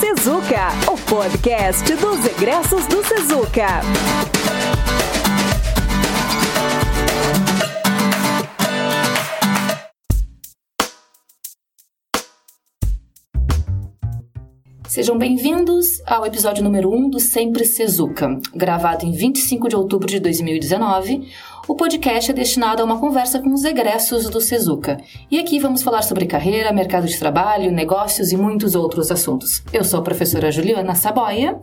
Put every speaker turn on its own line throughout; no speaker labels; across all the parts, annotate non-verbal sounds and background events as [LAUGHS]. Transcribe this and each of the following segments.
Sezuca, o podcast dos egressos do Sezuca.
Sejam bem-vindos ao episódio número 1 do Sempre Sezuca, gravado em 25 de outubro de 2019. O podcast é destinado a uma conversa com os egressos do Sezuca. E aqui vamos falar sobre carreira, mercado de trabalho, negócios e muitos outros assuntos. Eu sou a professora Juliana Saboia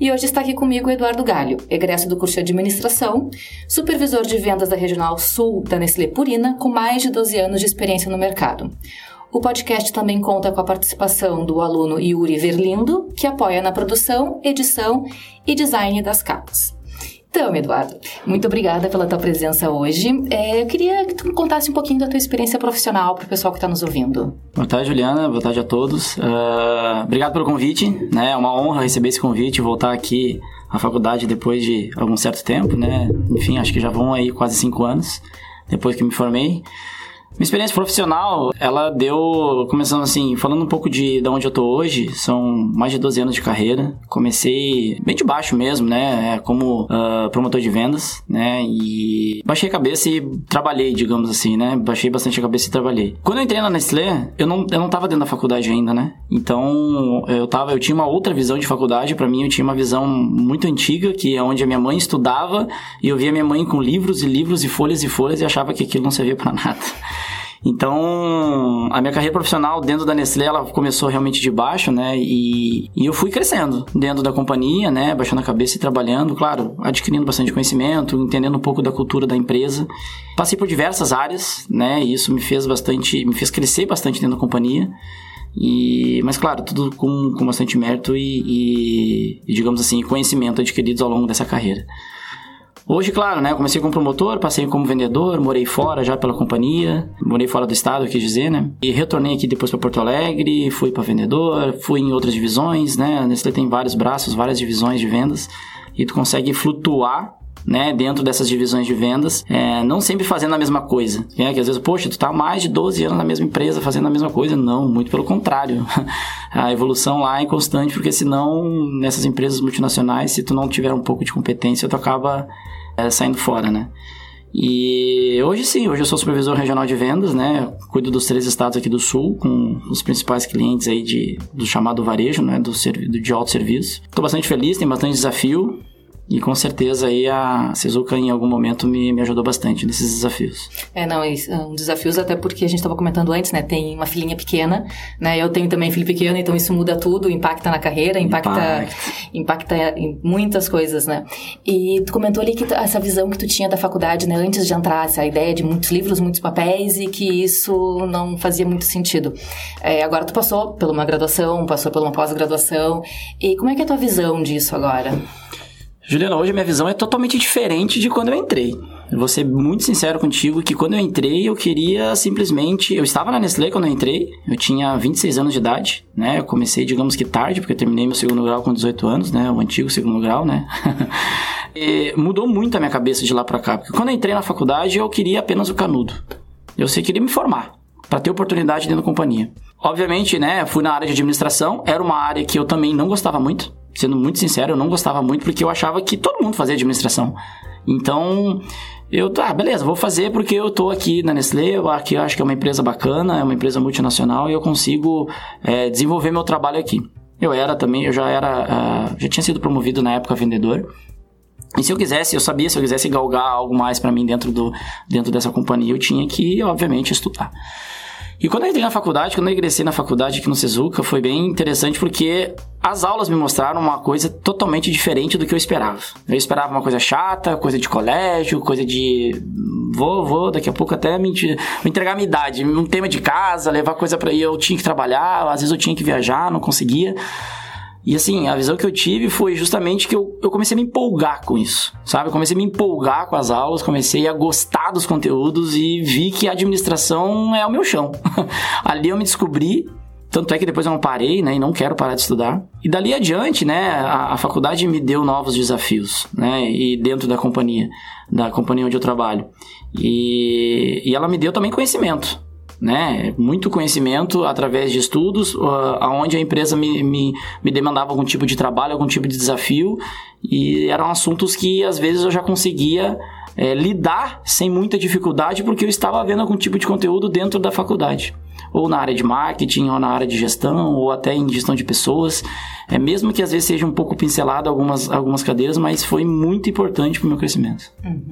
e hoje está aqui comigo o Eduardo Galho, egresso do curso de Administração, supervisor de vendas da Regional Sul da Nestlé Purina, com mais de 12 anos de experiência no mercado. O podcast também conta com a participação do aluno Yuri Verlindo, que apoia na produção, edição e design das capas. Então, Eduardo, muito obrigada pela tua presença hoje. É, eu queria que tu contasse um pouquinho da tua experiência profissional para o pessoal que está nos ouvindo.
Boa tarde, Juliana. Boa tarde a todos. Uh, obrigado pelo convite. Né? É uma honra receber esse convite e voltar aqui à faculdade depois de algum certo tempo. Né? Enfim, acho que já vão aí quase cinco anos depois que me formei. Minha experiência profissional, ela deu, começando assim, falando um pouco de, de onde eu tô hoje, são mais de 12 anos de carreira. Comecei bem de baixo mesmo, né, como uh, promotor de vendas, né, e baixei a cabeça e trabalhei, digamos assim, né, baixei bastante a cabeça e trabalhei. Quando eu entrei na Nestlé, eu não, eu não tava dentro da faculdade ainda, né, então eu tava, eu tinha uma outra visão de faculdade, para mim eu tinha uma visão muito antiga, que é onde a minha mãe estudava, e eu via minha mãe com livros e livros e folhas e folhas e achava que aquilo não servia para nada. Então, a minha carreira profissional dentro da Nestlé, ela começou realmente de baixo, né? E, e eu fui crescendo dentro da companhia, né? Baixando a cabeça e trabalhando, claro, adquirindo bastante conhecimento, entendendo um pouco da cultura da empresa. Passei por diversas áreas, né? E isso me fez bastante, me fez crescer bastante dentro da companhia. E, mas claro, tudo com, com bastante mérito e, e, e, digamos assim, conhecimento adquiridos ao longo dessa carreira. Hoje, claro, né? Comecei como promotor, passei como vendedor, morei fora já pela companhia, morei fora do estado, quis dizer, né? E retornei aqui depois para Porto Alegre, fui para vendedor, fui em outras divisões, né? A Nestlé tem vários braços, várias divisões de vendas e tu consegue flutuar né, dentro dessas divisões de vendas, é, não sempre fazendo a mesma coisa. É, que às vezes, poxa, tu tá mais de 12 anos na mesma empresa fazendo a mesma coisa. Não, muito pelo contrário. [LAUGHS] a evolução lá é constante, porque senão, nessas empresas multinacionais, se tu não tiver um pouco de competência, tu acaba é, saindo fora, né? E hoje sim, hoje eu sou supervisor regional de vendas, né? Cuido dos três estados aqui do sul, com os principais clientes aí de, do chamado varejo, né? Do, de alto serviço. Estou bastante feliz, tem bastante desafio. E com certeza aí a Sezuka em algum momento me, me ajudou bastante nesses desafios.
É, não, um desafios até porque a gente estava comentando antes, né? Tem uma filhinha pequena, né? Eu tenho também filho pequeno, então isso muda tudo, impacta na carreira, impacta, impacta, impacta em muitas coisas, né? E tu comentou ali que tu, essa visão que tu tinha da faculdade, né? Antes de entrar, essa ideia de muitos livros, muitos papéis e que isso não fazia muito sentido. É, agora tu passou por uma graduação, passou por uma pós-graduação. E como é que é a tua visão disso agora?
Juliana, hoje a minha visão é totalmente diferente de quando eu entrei. Eu vou ser muito sincero contigo que quando eu entrei, eu queria simplesmente. Eu estava na Nestlé quando eu entrei, eu tinha 26 anos de idade, né? Eu comecei, digamos que tarde, porque eu terminei meu segundo grau com 18 anos, né? O antigo segundo grau, né? [LAUGHS] mudou muito a minha cabeça de lá para cá, porque quando eu entrei na faculdade, eu queria apenas o canudo. Eu sei queria me formar, para ter oportunidade dentro da companhia. Obviamente, né? Fui na área de administração, era uma área que eu também não gostava muito sendo muito sincero, eu não gostava muito porque eu achava que todo mundo fazia administração. Então, eu, tá, beleza, vou fazer porque eu tô aqui na Nestlé, eu aqui acho que é uma empresa bacana, é uma empresa multinacional e eu consigo é, desenvolver meu trabalho aqui. Eu era também, eu já era, uh, já tinha sido promovido na época vendedor. E se eu quisesse, eu sabia, se eu quisesse galgar algo mais para mim dentro, do, dentro dessa companhia, eu tinha que, obviamente, estudar. E quando eu entrei na faculdade, quando eu ingressei na faculdade aqui no Sezuca, foi bem interessante porque as aulas me mostraram uma coisa totalmente diferente do que eu esperava. Eu esperava uma coisa chata, coisa de colégio, coisa de vou, vou, daqui a pouco até me, me entregar a minha idade, um tema de casa, levar coisa para ir, eu tinha que trabalhar, às vezes eu tinha que viajar, não conseguia. E assim, a visão que eu tive foi justamente que eu, eu comecei a me empolgar com isso, sabe? Eu comecei a me empolgar com as aulas, comecei a gostar dos conteúdos e vi que a administração é o meu chão. [LAUGHS] Ali eu me descobri tanto é que depois eu não parei, né? E não quero parar de estudar. E dali adiante, né? A, a, faculdade me deu novos desafios, né? E dentro da companhia, da companhia onde eu trabalho. E, e ela me deu também conhecimento né? Muito conhecimento através de estudos, uh, aonde a empresa me, me, me demandava algum tipo de trabalho, algum tipo de desafio, e eram assuntos que às vezes eu já conseguia é, lidar sem muita dificuldade porque eu estava vendo algum tipo de conteúdo dentro da faculdade ou na área de marketing, ou na área de gestão, ou até em gestão de pessoas. É mesmo que às vezes seja um pouco pincelado algumas, algumas cadeiras, mas foi muito importante para o meu crescimento.
Uhum.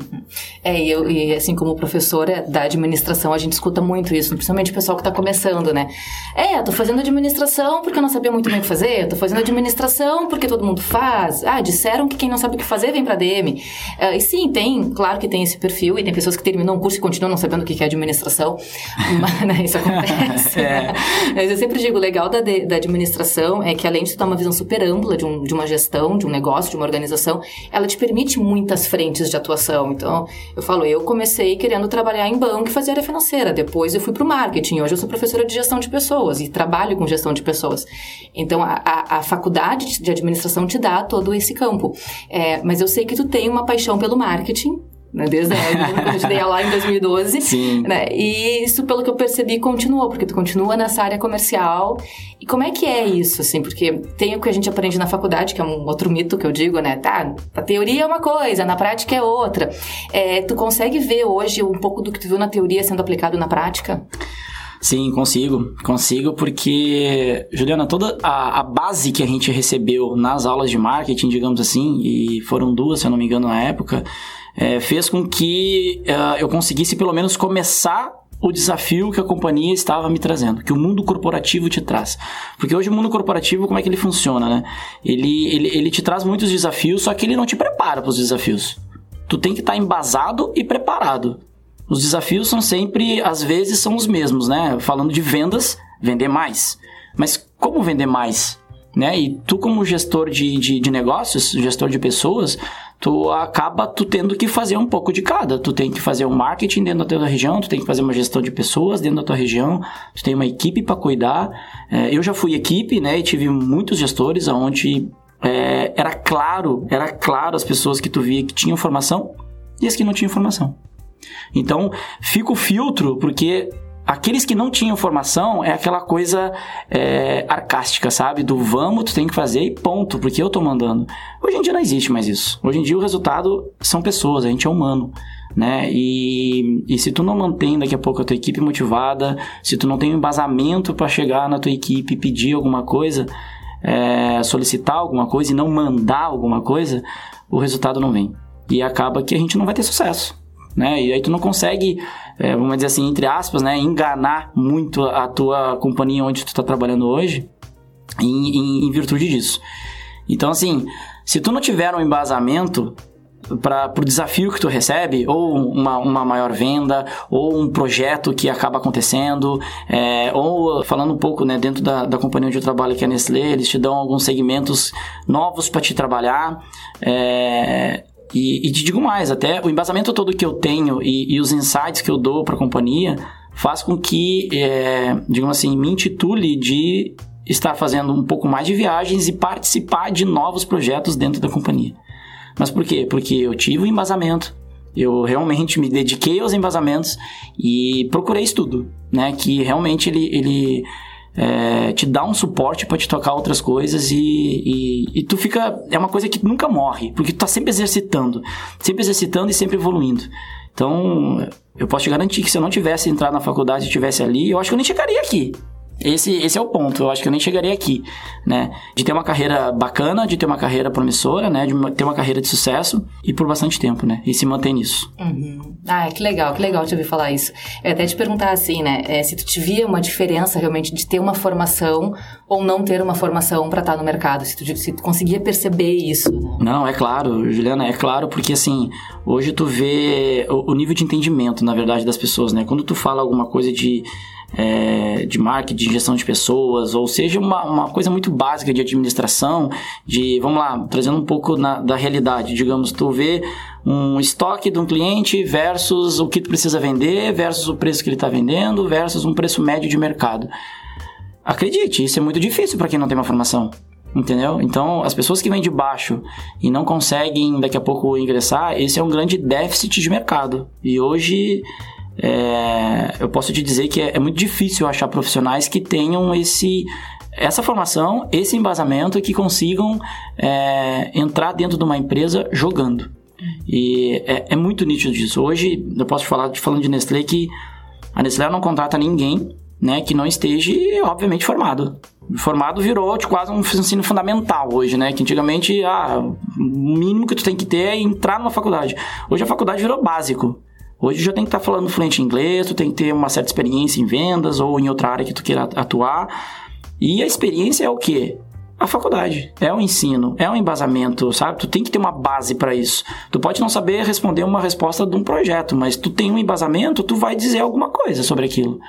É, e, eu, e assim como professora da administração, a gente escuta muito isso, principalmente o pessoal que está começando, né? É, eu tô fazendo administração porque eu não sabia muito bem o que fazer, eu tô fazendo administração porque todo mundo faz. Ah, disseram que quem não sabe o que fazer vem para DM. Uh, e sim, tem, claro que tem esse perfil, e tem pessoas que terminam o curso e continuam não sabendo o que é administração, [LAUGHS] mas né, isso acontece. [LAUGHS] é. Mas eu sempre digo, o legal da, da administração é que além de dar uma visão super ampla de, um, de uma gestão, de um negócio, de uma organização, ela te permite muitas frentes de atuação. Então, eu falo, eu comecei querendo trabalhar em banco e fazer área financeira. Depois eu fui para o marketing. Hoje eu sou professora de gestão de pessoas e trabalho com gestão de pessoas. Então, a, a, a faculdade de administração te dá todo esse campo. É, mas eu sei que tu tem uma paixão pelo marketing né? Desde a, quando eu te dei lá em 2012. [LAUGHS]
Sim.
Né? E isso, pelo que eu percebi, continuou, porque tu continua nessa área comercial. E como é que é isso, assim? Porque tem o que a gente aprende na faculdade, que é um outro mito que eu digo, né? Tá, a teoria é uma coisa, na prática é outra. É, tu consegue ver hoje um pouco do que tu viu na teoria sendo aplicado na prática?
Sim, consigo. Consigo porque, Juliana, toda a, a, base que a gente recebeu nas aulas de marketing, digamos assim, e foram duas, se eu não me engano, na época, é, fez com que uh, eu conseguisse pelo menos começar o desafio que a companhia estava me trazendo, que o mundo corporativo te traz. Porque hoje o mundo corporativo, como é que ele funciona, né? Ele, ele, ele te traz muitos desafios, só que ele não te prepara para os desafios. Tu tem que estar tá embasado e preparado. Os desafios são sempre, às vezes, são os mesmos, né? Falando de vendas, vender mais. Mas como vender mais? Né? E tu, como gestor de, de, de negócios, gestor de pessoas, tu acaba tu tendo que fazer um pouco de cada. Tu tem que fazer um marketing dentro da tua região, tu tem que fazer uma gestão de pessoas dentro da tua região, tu tem uma equipe para cuidar. É, eu já fui equipe, né, e tive muitos gestores onde é, era claro, era claro as pessoas que tu via que tinham formação e as que não tinham formação. Então, fica o filtro, porque Aqueles que não tinham formação é aquela coisa é, arcástica, sabe? Do vamos, tu tem que fazer e ponto, porque eu tô mandando. Hoje em dia não existe mais isso. Hoje em dia o resultado são pessoas, a gente é humano. Né? E, e se tu não mantém daqui a pouco a tua equipe motivada, se tu não tem um embasamento para chegar na tua equipe e pedir alguma coisa, é, solicitar alguma coisa e não mandar alguma coisa, o resultado não vem. E acaba que a gente não vai ter sucesso. Né? E aí tu não consegue é, vamos dizer assim, entre aspas, né, enganar muito a tua companhia onde tu está trabalhando hoje em, em, em, virtude disso. Então, assim, se tu não tiver um embasamento para o desafio que tu recebe, ou uma, uma maior venda, ou um projeto que acaba acontecendo, é, ou falando um pouco né, dentro da, da companhia onde eu trabalho, que é a Nestlé, eles te dão alguns segmentos novos para te trabalhar. É, e, e te digo mais, até o embasamento todo que eu tenho e, e os insights que eu dou para a companhia faz com que, é, digamos assim, me intitule de estar fazendo um pouco mais de viagens e participar de novos projetos dentro da companhia. Mas por quê? Porque eu tive o um embasamento, eu realmente me dediquei aos embasamentos e procurei estudo, né? Que realmente ele, ele é, te dá um suporte para te tocar outras coisas e, e, e, tu fica. É uma coisa que nunca morre, porque tu tá sempre exercitando, sempre exercitando e sempre evoluindo. Então, eu posso te garantir que se eu não tivesse entrado na faculdade e estivesse ali, eu acho que eu nem chegaria aqui. Esse, esse é o ponto. Eu acho que eu nem chegaria aqui, né? De ter uma carreira bacana, de ter uma carreira promissora, né? De ter uma carreira de sucesso e por bastante tempo, né? E se manter nisso.
Uhum. Ah, que legal, que legal te ouvir falar isso. Eu até te perguntar assim, né? É, se tu te via uma diferença realmente de ter uma formação ou não ter uma formação para estar no mercado, se tu, se tu conseguia perceber isso. Né?
Não, é claro, Juliana, é claro, porque assim, hoje tu vê o, o nível de entendimento, na verdade, das pessoas, né? Quando tu fala alguma coisa de é, de marketing, gestão de pessoas, ou seja, uma, uma coisa muito básica de administração, de, vamos lá, trazendo um pouco na, da realidade, digamos, tu vê um estoque de um cliente versus o que tu precisa vender, versus o preço que ele está vendendo, versus um preço médio de mercado. Acredite, isso é muito difícil para quem não tem uma formação. Entendeu? Então, as pessoas que vêm de baixo e não conseguem daqui a pouco ingressar, esse é um grande déficit de mercado. E hoje é, eu posso te dizer que é, é muito difícil achar profissionais que tenham esse essa formação, esse embasamento e que consigam é, entrar dentro de uma empresa jogando. E é, é, muito nítido disso. Hoje, eu posso falar, falando de Nestlé, que a Nestlé não contrata ninguém né, que não esteja, obviamente, formado. Formado virou quase um ensino fundamental hoje, né? Que antigamente, ah, o mínimo que tu tem que ter é entrar numa faculdade. Hoje a faculdade virou básico. Hoje já tem que estar tá falando fluente em inglês, tu tem que ter uma certa experiência em vendas ou em outra área que tu queira atuar. E a experiência é o quê? a faculdade. É o ensino, é o embasamento, sabe? Tu tem que ter uma base para isso. Tu pode não saber responder uma resposta de um projeto, mas tu tem um embasamento, tu vai dizer alguma coisa sobre aquilo.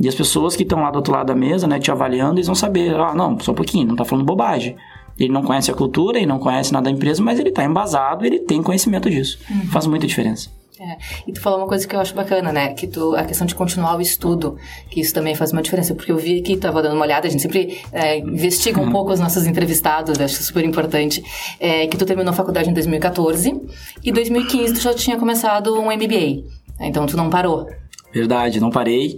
E as pessoas que estão lá do outro lado da mesa, né, te avaliando, eles vão saber, ah, não, só um pouquinho, não tá falando bobagem. Ele não conhece a cultura, ele não conhece nada da empresa, mas ele tá embasado, ele tem conhecimento disso. Uhum. Faz muita diferença.
É. E tu falou uma coisa que eu acho bacana, né? Que tu, a questão de continuar o estudo, que isso também faz uma diferença. Porque eu vi aqui, tava dando uma olhada, a gente sempre é, investiga um uhum. pouco os nossos entrevistados, acho super importante. É, que tu terminou a faculdade em 2014 e 2015 tu já tinha começado um MBA. Então tu não parou.
Verdade, não parei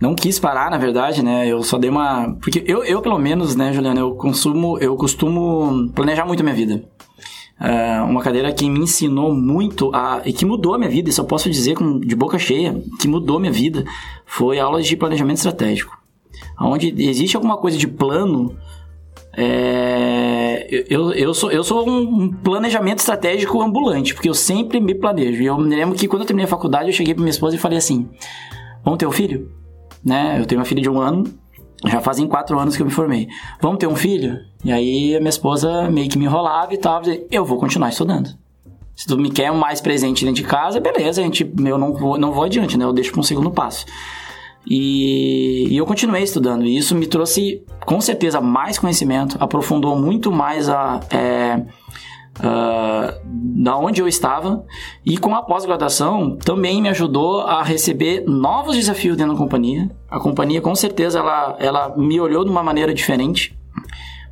não quis parar, na verdade, né? Eu só dei uma. Porque eu, eu pelo menos, né, Juliana, eu consumo, eu costumo planejar muito a minha vida. Uh, uma cadeira que me ensinou muito a, e que mudou a minha vida, isso eu posso dizer com, de boca cheia, que mudou minha vida, foi aulas de planejamento estratégico. Onde existe alguma coisa de plano, é, eu, eu sou, eu sou um planejamento estratégico ambulante, porque eu sempre me planejo. E eu me lembro que quando eu terminei a faculdade, eu cheguei para minha esposa e falei assim: Vamos ter um filho? Né? Eu tenho uma filha de um ano, já fazem quatro anos que eu me formei. Vamos ter um filho? E aí a minha esposa meio que me enrolava e tal. Eu vou continuar estudando. Se tu me quer mais presente dentro de casa, beleza, a gente, eu não vou, não vou adiante, né? Eu deixo para um segundo passo. E, e, eu continuei estudando. E isso me trouxe, com certeza, mais conhecimento, aprofundou muito mais a. É, uh, da onde eu estava e com a pós-graduação também me ajudou a receber novos desafios dentro da companhia. A companhia com certeza ela, ela me olhou de uma maneira diferente.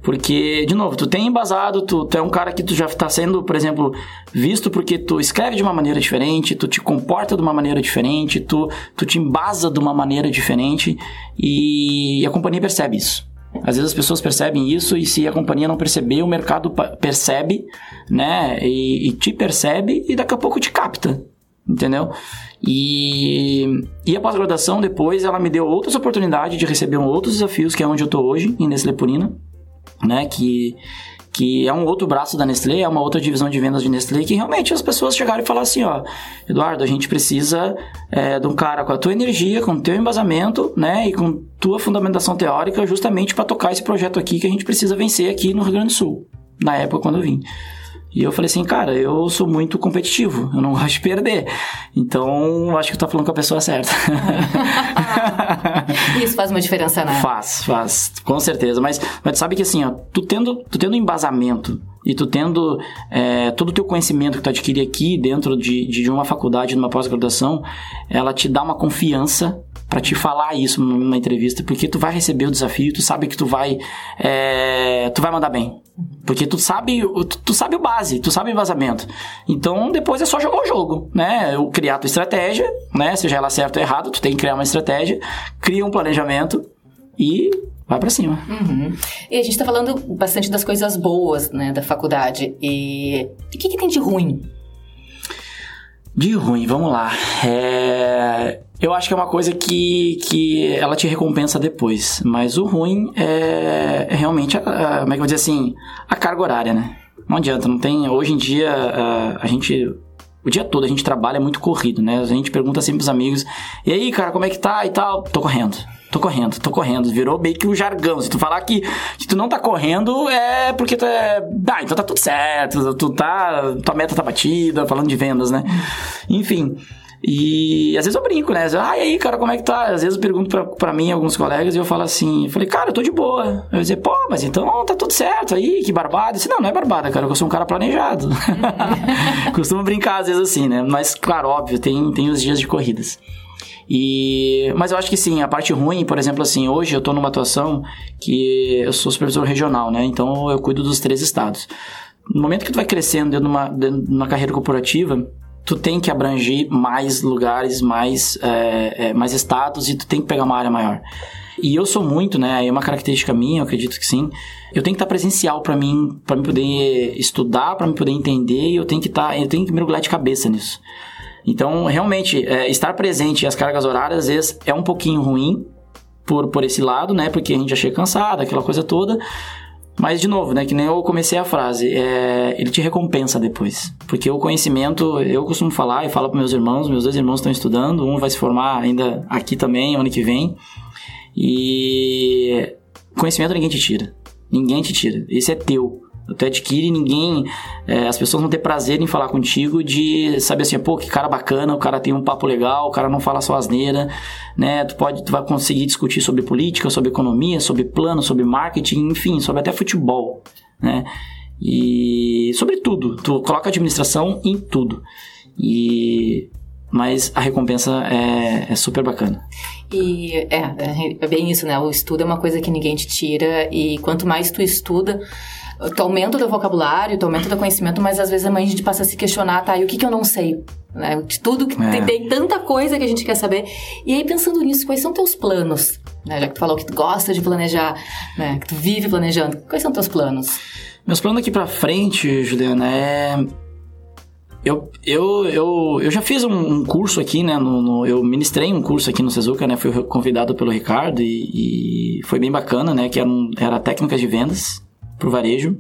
Porque, de novo, tu tem embasado, tu, tu é um cara que tu já está sendo, por exemplo, visto porque tu escreve de uma maneira diferente, tu te comporta de uma maneira diferente, tu, tu te embasa de uma maneira diferente e a companhia percebe isso. Às vezes as pessoas percebem isso e se a companhia não perceber, o mercado percebe, né? E, e te percebe e daqui a pouco te capta, entendeu? E, e a pós-graduação depois ela me deu outras oportunidades de receber outros desafios, que é onde eu estou hoje, em Nestlé Purina, né? Que que é um outro braço da Nestlé, é uma outra divisão de vendas de Nestlé, que realmente as pessoas chegaram e falaram assim, ó, Eduardo, a gente precisa é, de um cara com a tua energia, com o teu embasamento, né, e com tua fundamentação teórica, justamente para tocar esse projeto aqui que a gente precisa vencer aqui no Rio Grande do Sul, na época quando eu vim. E eu falei assim, cara, eu sou muito competitivo, eu não [LAUGHS] gosto de perder. Então, acho que tu tá falando com a pessoa certa. [LAUGHS]
Isso faz uma diferença, né?
Faz, faz, com certeza. Mas, mas tu sabe que assim, ó, tu tendo, tu tendo embasamento e tu tendo é, todo o teu conhecimento que tu adquire aqui dentro de, de uma faculdade, numa pós-graduação, ela te dá uma confiança para te falar isso numa entrevista, porque tu vai receber o desafio, tu sabe que tu vai, é, tu vai mandar bem. Porque tu sabe, tu, sabe o base, tu sabe o vazamento. Então depois é só jogar o jogo, né? Eu criar a tua estratégia, né? Seja ela certa ou errada, tu tem que criar uma estratégia, cria um planejamento e vai para cima.
Uhum. E a gente tá falando bastante das coisas boas, né, da faculdade. E o que, que tem de ruim?
De ruim, vamos lá. É... Eu acho que é uma coisa que, que ela te recompensa depois. Mas o ruim é, é realmente, a, a, como é que eu vou dizer assim, a carga horária, né? Não adianta, não tem. Hoje em dia, a, a gente. O dia todo a gente trabalha muito corrido, né? A gente pergunta sempre pros amigos: e aí, cara, como é que tá e tal? Tô correndo. Tô correndo, tô correndo. Virou meio que um jargão. Se tu falar que, que tu não tá correndo, é porque tu é. Ah, então tá tudo certo. Tu tá. Tua meta tá batida, falando de vendas, né? Enfim. E às vezes eu brinco, né? Ah, e aí, cara, como é que tá? Às vezes eu pergunto pra, pra mim, alguns colegas, e eu falo assim, eu falei, cara, eu tô de boa. Eu dizer, pô, mas então tá tudo certo aí, que barbada. Eu disse, não, não é barbada, cara, eu sou um cara planejado. [LAUGHS] Costumo brincar às vezes assim, né? Mas, claro, óbvio, tem, tem os dias de corridas. E, mas eu acho que sim, a parte ruim, por exemplo, assim, hoje eu tô numa atuação que eu sou supervisor regional, né? Então eu cuido dos três estados. No momento que tu vai crescendo dentro de uma, dentro de uma carreira corporativa, tu tem que abranger mais lugares, mais, é, é, mais estados e tu tem que pegar uma área maior. E eu sou muito, né? É uma característica minha, eu acredito que sim. Eu tenho que estar presencial para mim, para mim poder estudar, para mim poder entender. E eu tenho que estar, eu tenho que mergulhar de cabeça nisso. Então, realmente, é, estar presente as cargas horárias às vezes é um pouquinho ruim por, por esse lado, né? Porque a gente já chega cansado, aquela coisa toda. Mas, de novo, né? Que nem eu comecei a frase, é, ele te recompensa depois. Porque o conhecimento, eu costumo falar e falo para meus irmãos, meus dois irmãos estão estudando, um vai se formar ainda aqui também, ano que vem. E conhecimento ninguém te tira. Ninguém te tira. Esse é teu. Tu adquire ninguém. É, as pessoas vão ter prazer em falar contigo de saber assim, pô, que cara bacana, o cara tem um papo legal, o cara não fala só asneira, né? Tu pode, tu vai conseguir discutir sobre política, sobre economia, sobre plano, sobre marketing, enfim, sobre até futebol, né? E sobre tudo. Tu coloca administração em tudo. E mas a recompensa é, é, super bacana.
E é, é bem isso, né? O estudo é uma coisa que ninguém te tira e quanto mais tu estuda, tu aumenta o teu vocabulário, tu aumenta o teu conhecimento, mas às vezes a gente passa a se questionar, tá, e o que que eu não sei? Né? De tudo, que é. tem, tem, tanta coisa que a gente quer saber. E aí, pensando nisso, quais são teus planos? Né? Já que tu falou que tu gosta de planejar, né? Que tu vive planejando, quais são teus planos?
Meus planos aqui pra frente, Juliana, é... Eu, eu, eu, eu já fiz um, um curso aqui, né? No, no, eu ministrei um curso aqui no Sezuka, né? Fui convidado pelo Ricardo e, e foi bem bacana, né? Que era, um, era técnicas de vendas pro varejo.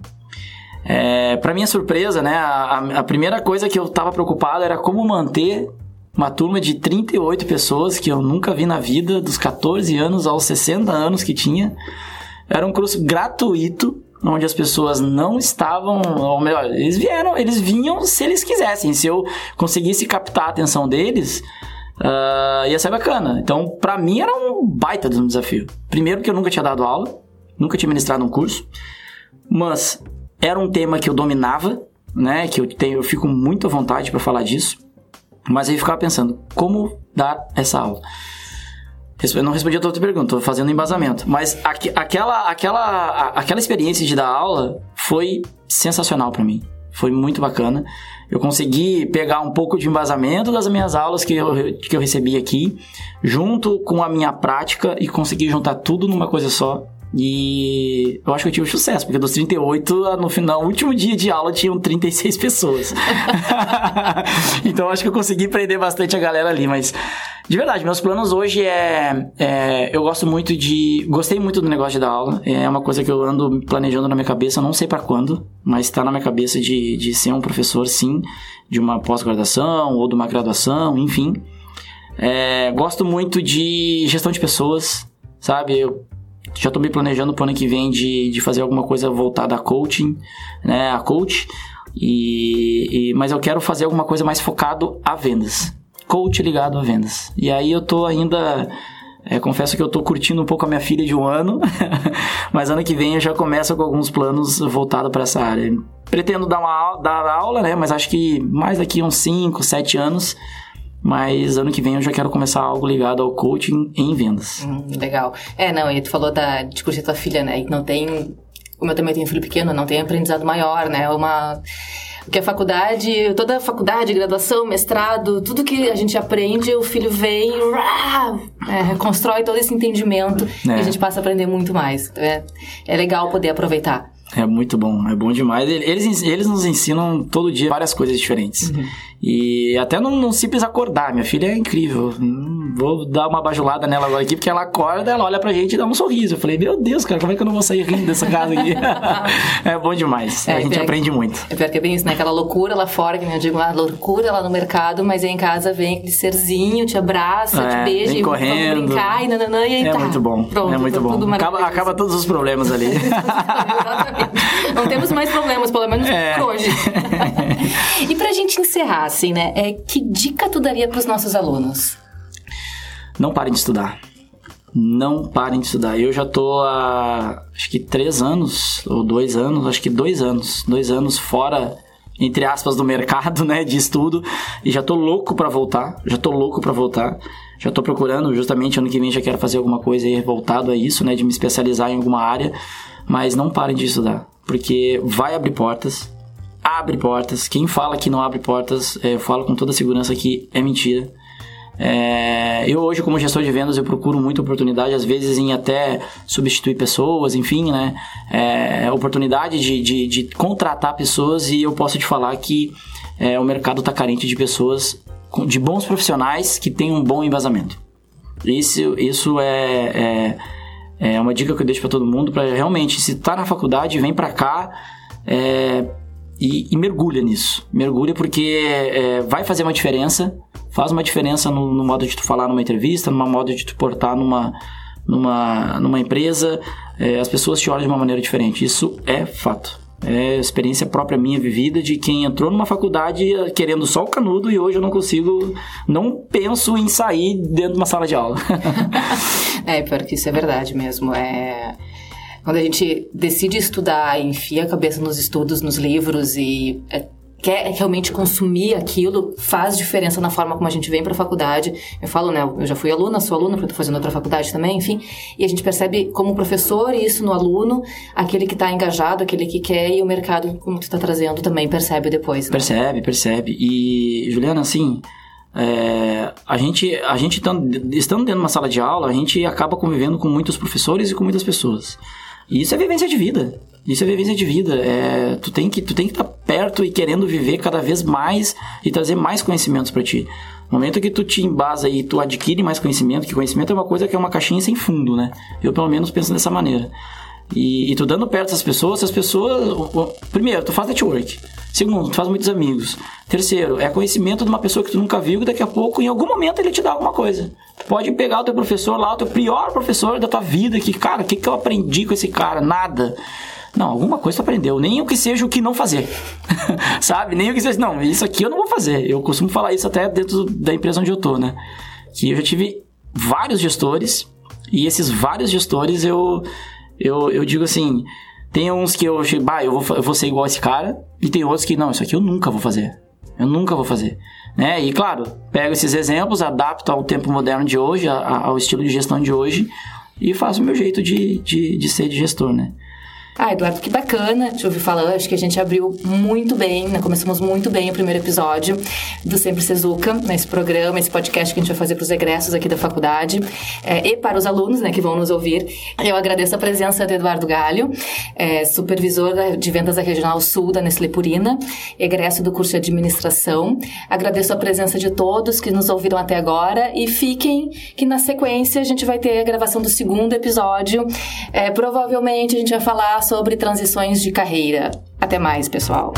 É, para minha surpresa, né, a, a, primeira coisa que eu tava preocupado era como manter uma turma de 38 pessoas que eu nunca vi na vida, dos 14 anos aos 60 anos que tinha. Era um curso gratuito, onde as pessoas não estavam, ou melhor, eles vieram, eles vinham se eles quisessem. Se eu conseguisse captar a atenção deles, uh, ia ser bacana. Então, para mim era um baita de um desafio. Primeiro que eu nunca tinha dado aula, nunca tinha ministrado um curso. Mas era um tema que eu dominava, né? Que eu tenho, eu fico muito à vontade para falar disso. Mas aí eu ficava pensando, como dar essa aula? Eu não respondi a tua pergunta, tô fazendo embasamento. Mas aqu aquela, aquela, aquela experiência de dar aula foi sensacional para mim. Foi muito bacana. Eu consegui pegar um pouco de embasamento das minhas aulas que eu, que eu recebi aqui, junto com a minha prática, e consegui juntar tudo numa coisa só e eu acho que eu tive sucesso, porque dos 38, no final, no último dia de aula, tinham 36 pessoas. [LAUGHS] [LAUGHS] então acho que eu consegui prender bastante a galera ali, mas de verdade, meus planos hoje é, é, Eu gosto muito de. Gostei muito do negócio de dar aula. É uma coisa que eu ando planejando na minha cabeça, não sei para quando, mas tá na minha cabeça de, de ser um professor, sim, de uma pós-graduação ou de uma graduação, enfim. É, gosto muito de gestão de pessoas, sabe? Eu já estou me planejando para o ano que vem de, de fazer alguma coisa voltada a coaching, né, a coach. E, e, mas eu quero fazer alguma coisa mais focado a vendas. Coach ligado a vendas. E aí eu tô ainda é, confesso que eu tô curtindo um pouco a minha filha de um ano, [LAUGHS] mas ano que vem eu já começo com alguns planos voltados para essa área. Pretendo dar uma dar aula, né? Mas acho que mais daqui uns 5, 7 anos mas ano que vem eu já quero começar algo ligado ao coaching em vendas.
Hum, legal. É, não, e tu falou da, de curtir tua filha, né? E não tem. Como eu também tenho filho pequeno, não tem aprendizado maior, né? Uma. Porque a faculdade, toda a faculdade, graduação, mestrado, tudo que a gente aprende, o filho vem e é, reconstrói todo esse entendimento é. e a gente passa a aprender muito mais. É, é legal poder aproveitar.
É muito bom, é bom demais. Eles, eles nos ensinam todo dia várias coisas diferentes. Uhum. E até num, num simples acordar, minha filha é incrível. Hum, vou dar uma bajulada nela agora aqui, porque ela acorda, ela olha pra gente e dá um sorriso. Eu falei, meu Deus, cara, como é que eu não vou sair rindo dessa casa aqui? [LAUGHS] é bom demais, é, a gente aprende muito.
É pior que é bem isso, né? Aquela loucura lá fora, que eu digo, a loucura lá no mercado, mas aí em casa vem aquele serzinho, te abraça, é, te beija, e
correndo.
vamos brincar, e nananã, e aí
é
tá.
muito bom, Pronto, é muito bom. Acaba, acaba todos os problemas ali. [LAUGHS] [LAUGHS]
Não temos mais problemas, pelo menos é. por hoje. [LAUGHS] e pra gente encerrar, assim, né? É, que dica tu daria pros nossos alunos?
Não parem de estudar. Não parem de estudar. Eu já tô há acho que três anos, ou dois anos, acho que dois anos, dois anos fora entre aspas, do mercado, [LAUGHS] né, de estudo, e já tô louco para voltar, já tô louco para voltar. Já tô procurando, justamente ano que vem já quero fazer alguma coisa aí voltado a isso, né, de me especializar em alguma área, mas não parem de estudar porque vai abrir portas. abre portas. Quem fala que não abre portas, é, eu falo com toda segurança que é mentira. É, eu hoje, como gestor de vendas, eu procuro muita oportunidade, às vezes em até substituir pessoas, enfim, né? É, oportunidade de, de, de, contratar pessoas e eu posso te falar que é, o mercado está carente de pessoas, de bons profissionais que tenham um bom embasamento. Isso, isso é, é, uma dica que eu deixo para todo mundo, para realmente, se tá na faculdade, vem para cá, é, e, e, mergulha nisso. Mergulha porque é, vai fazer uma diferença, faz uma diferença no, no, modo de tu falar numa entrevista, no modo de tu portar numa, numa, numa empresa. É, as pessoas te olham de uma maneira diferente. Isso é fato. É experiência própria minha vivida de quem entrou numa faculdade querendo só o canudo e hoje eu não consigo, não penso em sair dentro de uma sala de aula. [LAUGHS]
é, pior que isso é verdade mesmo. É quando a gente decide estudar, enfia a cabeça nos estudos, nos livros e é, quer realmente consumir aquilo, faz diferença na forma como a gente vem para a faculdade. Eu falo, né, eu já fui aluna, sou aluna, porque estou fazendo outra faculdade também, enfim, e a gente percebe como professor isso no aluno, aquele que está engajado, aquele que quer, e o mercado, como tu está trazendo, também percebe depois. Né?
Percebe, percebe. E, Juliana, assim, é, a gente, a gente estando dentro de uma sala de aula, a gente acaba convivendo com muitos professores e com muitas pessoas. E isso é vivência de vida. Isso é vivência de vida. É, tu tem que tu tem que estar tá perto e querendo viver cada vez mais e trazer mais conhecimentos para ti. No momento que tu te embasa e tu adquire mais conhecimento, que conhecimento é uma coisa que é uma caixinha sem fundo, né? Eu pelo menos penso dessa maneira. E, e tu dando perto das pessoas, as pessoas. Primeiro, tu faz network. Segundo, tu faz muitos amigos. Terceiro, é conhecimento de uma pessoa que tu nunca viu e daqui a pouco, em algum momento, ele te dá alguma coisa. Tu pode pegar o teu professor lá, o teu pior professor da tua vida, que, cara, o que, que eu aprendi com esse cara? Nada. Não, alguma coisa tu aprendeu. Nem o que seja o que não fazer. [LAUGHS] Sabe? Nem o que seja. Não, isso aqui eu não vou fazer. Eu costumo falar isso até dentro da empresa onde eu tô, né? Que eu já tive vários gestores e esses vários gestores eu eu, eu digo assim, tem uns que eu chego, bah, eu vou, eu vou ser igual esse cara, e tem outros que, não, isso aqui eu nunca vou fazer. Eu nunca vou fazer. Né? E claro, pego esses exemplos, adapto ao tempo moderno de hoje, a, ao estilo de gestão de hoje, e faço o meu jeito de, de, de ser de gestor, né?
Ah, Eduardo, que bacana te ouvir falando. Acho que a gente abriu muito bem, né? começamos muito bem o primeiro episódio do Sempre Sezuca, nesse programa, esse podcast que a gente vai fazer para os egressos aqui da faculdade é, e para os alunos né, que vão nos ouvir. Eu agradeço a presença do Eduardo Galho, é, supervisor de vendas da Regional Sul da Nestlé Purina, egresso do curso de administração. Agradeço a presença de todos que nos ouviram até agora e fiquem que na sequência a gente vai ter a gravação do segundo episódio. É, provavelmente a gente vai falar sobre transições de carreira. Até mais, pessoal!